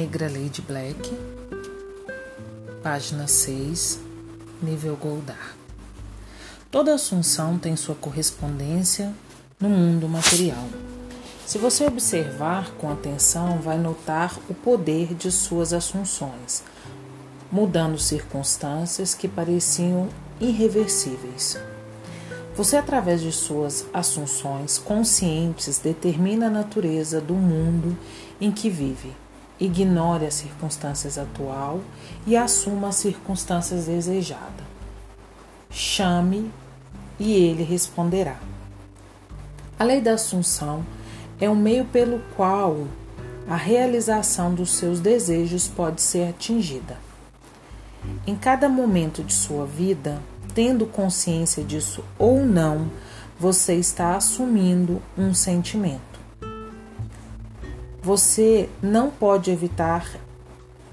Negra Lady Black, página 6, nível Goldar. Toda assunção tem sua correspondência no mundo material. Se você observar com atenção, vai notar o poder de suas assunções, mudando circunstâncias que pareciam irreversíveis. Você, através de suas assunções conscientes, determina a natureza do mundo em que vive. Ignore as circunstâncias atual e assuma as circunstâncias desejadas. Chame e ele responderá. A lei da assunção é o meio pelo qual a realização dos seus desejos pode ser atingida. Em cada momento de sua vida, tendo consciência disso ou não, você está assumindo um sentimento. Você não pode evitar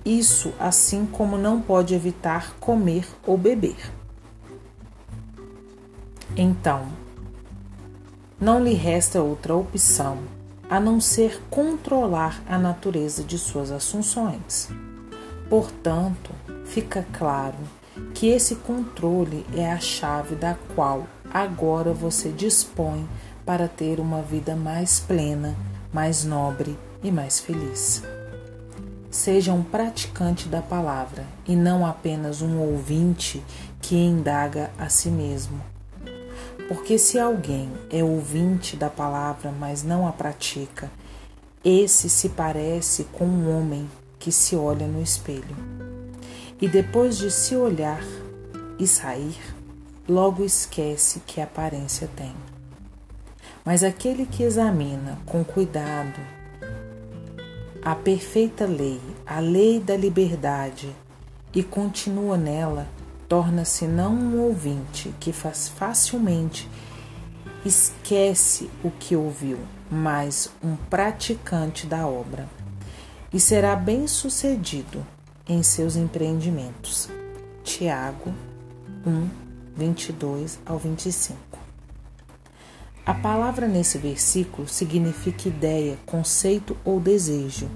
isso, assim como não pode evitar comer ou beber. Então, não lhe resta outra opção a não ser controlar a natureza de suas assunções. Portanto, fica claro que esse controle é a chave da qual agora você dispõe para ter uma vida mais plena, mais nobre e mais feliz. Seja um praticante da palavra e não apenas um ouvinte que indaga a si mesmo. Porque se alguém é ouvinte da palavra, mas não a pratica, esse se parece com um homem que se olha no espelho e depois de se olhar e sair, logo esquece que aparência tem. Mas aquele que examina com cuidado a perfeita lei, a lei da liberdade, e continua nela, torna-se não um ouvinte que faz facilmente esquece o que ouviu, mas um praticante da obra, e será bem sucedido em seus empreendimentos. Tiago 1, 22 ao 25. A palavra nesse versículo significa ideia, conceito ou desejo.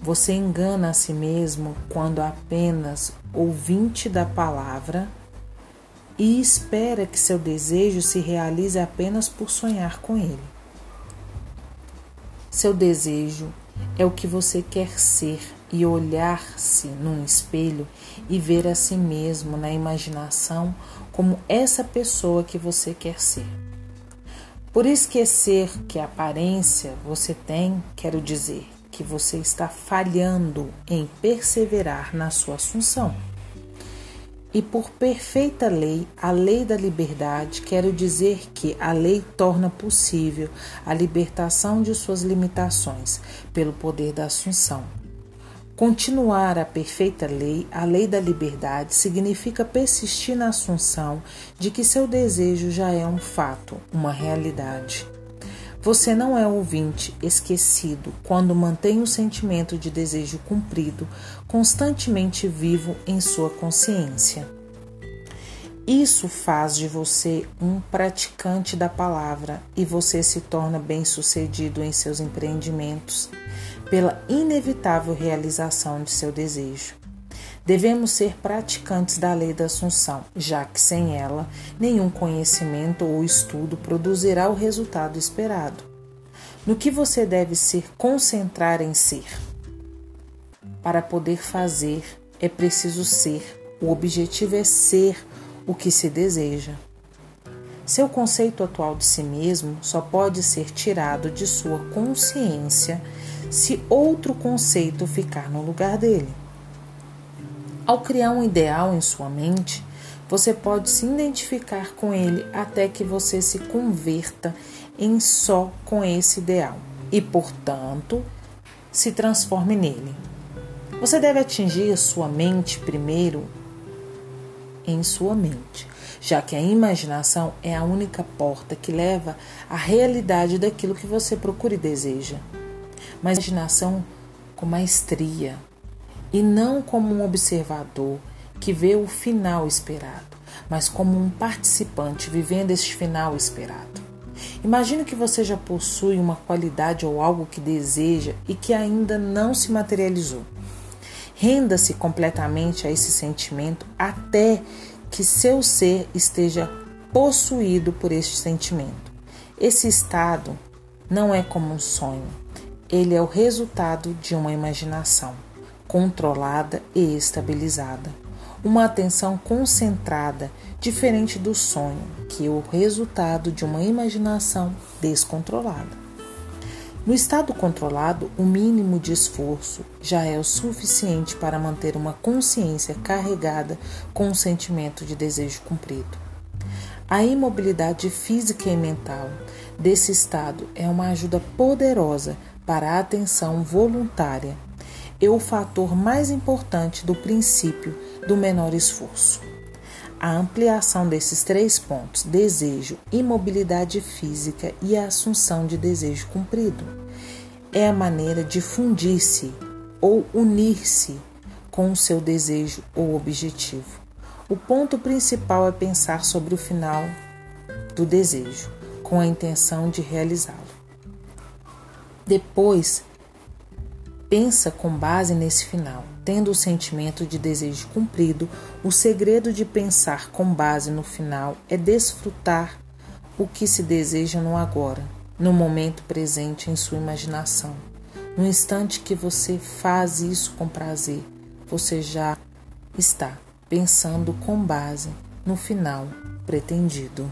Você engana a si mesmo quando apenas ouvinte da palavra e espera que seu desejo se realize apenas por sonhar com ele. Seu desejo é o que você quer ser e olhar-se num espelho e ver a si mesmo na imaginação como essa pessoa que você quer ser. Por esquecer que aparência você tem, quero dizer que você está falhando em perseverar na sua assunção. E por perfeita lei, a lei da liberdade, quero dizer que a lei torna possível a libertação de suas limitações pelo poder da assunção. Continuar a perfeita lei, a lei da liberdade, significa persistir na assunção de que seu desejo já é um fato, uma realidade. Você não é ouvinte esquecido quando mantém o sentimento de desejo cumprido constantemente vivo em sua consciência. Isso faz de você um praticante da palavra e você se torna bem-sucedido em seus empreendimentos pela inevitável realização de seu desejo. Devemos ser praticantes da lei da Assunção, já que sem ela, nenhum conhecimento ou estudo produzirá o resultado esperado. No que você deve se concentrar em ser? Para poder fazer, é preciso ser. O objetivo é ser o que se deseja. Seu conceito atual de si mesmo só pode ser tirado de sua consciência se outro conceito ficar no lugar dele. Ao criar um ideal em sua mente, você pode se identificar com ele até que você se converta em só com esse ideal e, portanto, se transforme nele. Você deve atingir sua mente primeiro em sua mente, já que a imaginação é a única porta que leva à realidade daquilo que você procura e deseja. Mas a imaginação com maestria, e não como um observador que vê o final esperado, mas como um participante vivendo este final esperado. Imagine que você já possui uma qualidade ou algo que deseja e que ainda não se materializou. Renda-se completamente a esse sentimento até que seu ser esteja possuído por este sentimento. Esse estado não é como um sonho, ele é o resultado de uma imaginação controlada e estabilizada. Uma atenção concentrada, diferente do sonho, que é o resultado de uma imaginação descontrolada. No estado controlado, o mínimo de esforço já é o suficiente para manter uma consciência carregada com um sentimento de desejo cumprido. A imobilidade física e mental desse estado é uma ajuda poderosa para a atenção voluntária e o fator mais importante do princípio do menor esforço. A ampliação desses três pontos, desejo, imobilidade física e a assunção de desejo cumprido, é a maneira de fundir-se ou unir-se com o seu desejo ou objetivo. O ponto principal é pensar sobre o final do desejo, com a intenção de realizá-lo. Depois, pensa com base nesse final. Tendo o sentimento de desejo cumprido, o segredo de pensar com base no final é desfrutar o que se deseja no agora, no momento presente em sua imaginação. No instante que você faz isso com prazer, você já está pensando com base no final pretendido.